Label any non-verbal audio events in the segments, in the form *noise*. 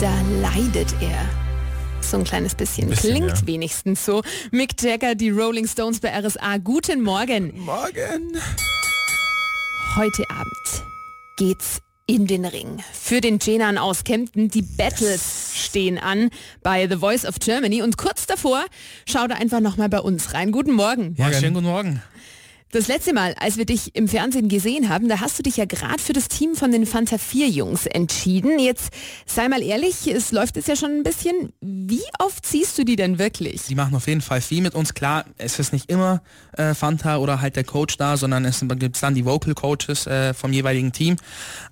Da leidet er. So ein kleines bisschen. bisschen Klingt ja. wenigstens so. Mick Jagger, die Rolling Stones bei RSA. Guten Morgen. Morgen. Heute Abend geht's in den Ring. Für den Jenan aus Kempten. Die Battles stehen an bei The Voice of Germany. Und kurz davor, schau da einfach nochmal bei uns rein. Guten Morgen. Ja, Morgen. schönen guten Morgen. Das letzte Mal, als wir dich im Fernsehen gesehen haben, da hast du dich ja gerade für das Team von den Fanta 4 Jungs entschieden. Jetzt sei mal ehrlich, es läuft jetzt ja schon ein bisschen. Wie oft siehst du die denn wirklich? Die machen auf jeden Fall viel mit uns. Klar, es ist nicht immer äh, Fanta oder halt der Coach da, sondern es gibt dann die Vocal Coaches äh, vom jeweiligen Team.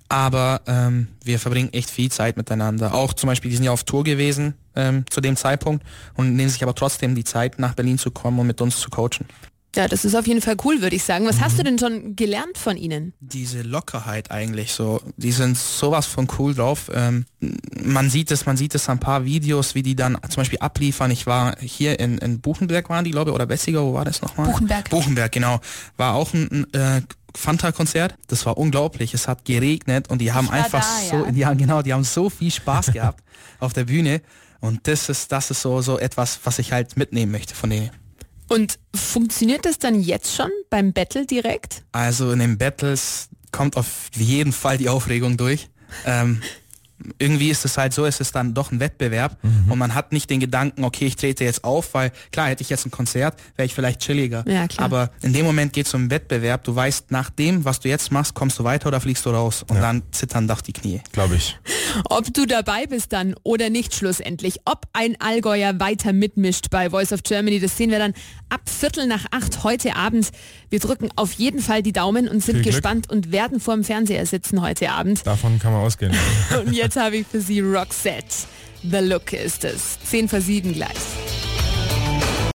Aber ähm, wir verbringen echt viel Zeit miteinander. Auch zum Beispiel, die sind ja auf Tour gewesen ähm, zu dem Zeitpunkt und nehmen sich aber trotzdem die Zeit, nach Berlin zu kommen und mit uns zu coachen. Ja, das ist auf jeden Fall cool, würde ich sagen. Was hast du denn schon gelernt von ihnen? diese Lockerheit eigentlich so, die sind sowas von cool drauf. Ähm, man sieht es, man sieht es an ein paar Videos, wie die dann zum Beispiel abliefern. Ich war hier in, in Buchenberg waren die, glaube ich, oder Bessiger, wo war das nochmal? Buchenberg. Buchenberg, genau. War auch ein, ein äh, Fanta-Konzert. Das war unglaublich. Es hat geregnet und die haben einfach da, so, ja. ja genau, die haben so viel Spaß gehabt auf der Bühne. Und das ist, das ist so, so etwas, was ich halt mitnehmen möchte von denen. Und funktioniert das dann jetzt schon beim Battle direkt? Also in den Battles kommt auf jeden Fall die Aufregung durch. Ähm, irgendwie ist es halt so, es ist dann doch ein Wettbewerb und man hat nicht den Gedanken, okay, ich trete jetzt auf, weil klar, hätte ich jetzt ein Konzert, wäre ich vielleicht chilliger. Ja, klar. Aber in dem Moment geht es um einen Wettbewerb. Du weißt, nach dem, was du jetzt machst, kommst du weiter oder fliegst du raus. Und Ja. dann zittern doch die Knie. Glaube ich. Ob du dabei bist dann oder nicht schlussendlich, ob ein Allgäuer weiter mitmischt bei Voice of Germany, das sehen wir dann ab Viertel nach acht heute Abend. Wir drücken auf jeden Fall die Daumen und sind gespannt und werden vor dem Fernseher sitzen heute Abend. Davon kann man ausgehen. *laughs* Und jetzt habe ich für Sie Roxette. The Look ist es. 10 vor 7 gleich.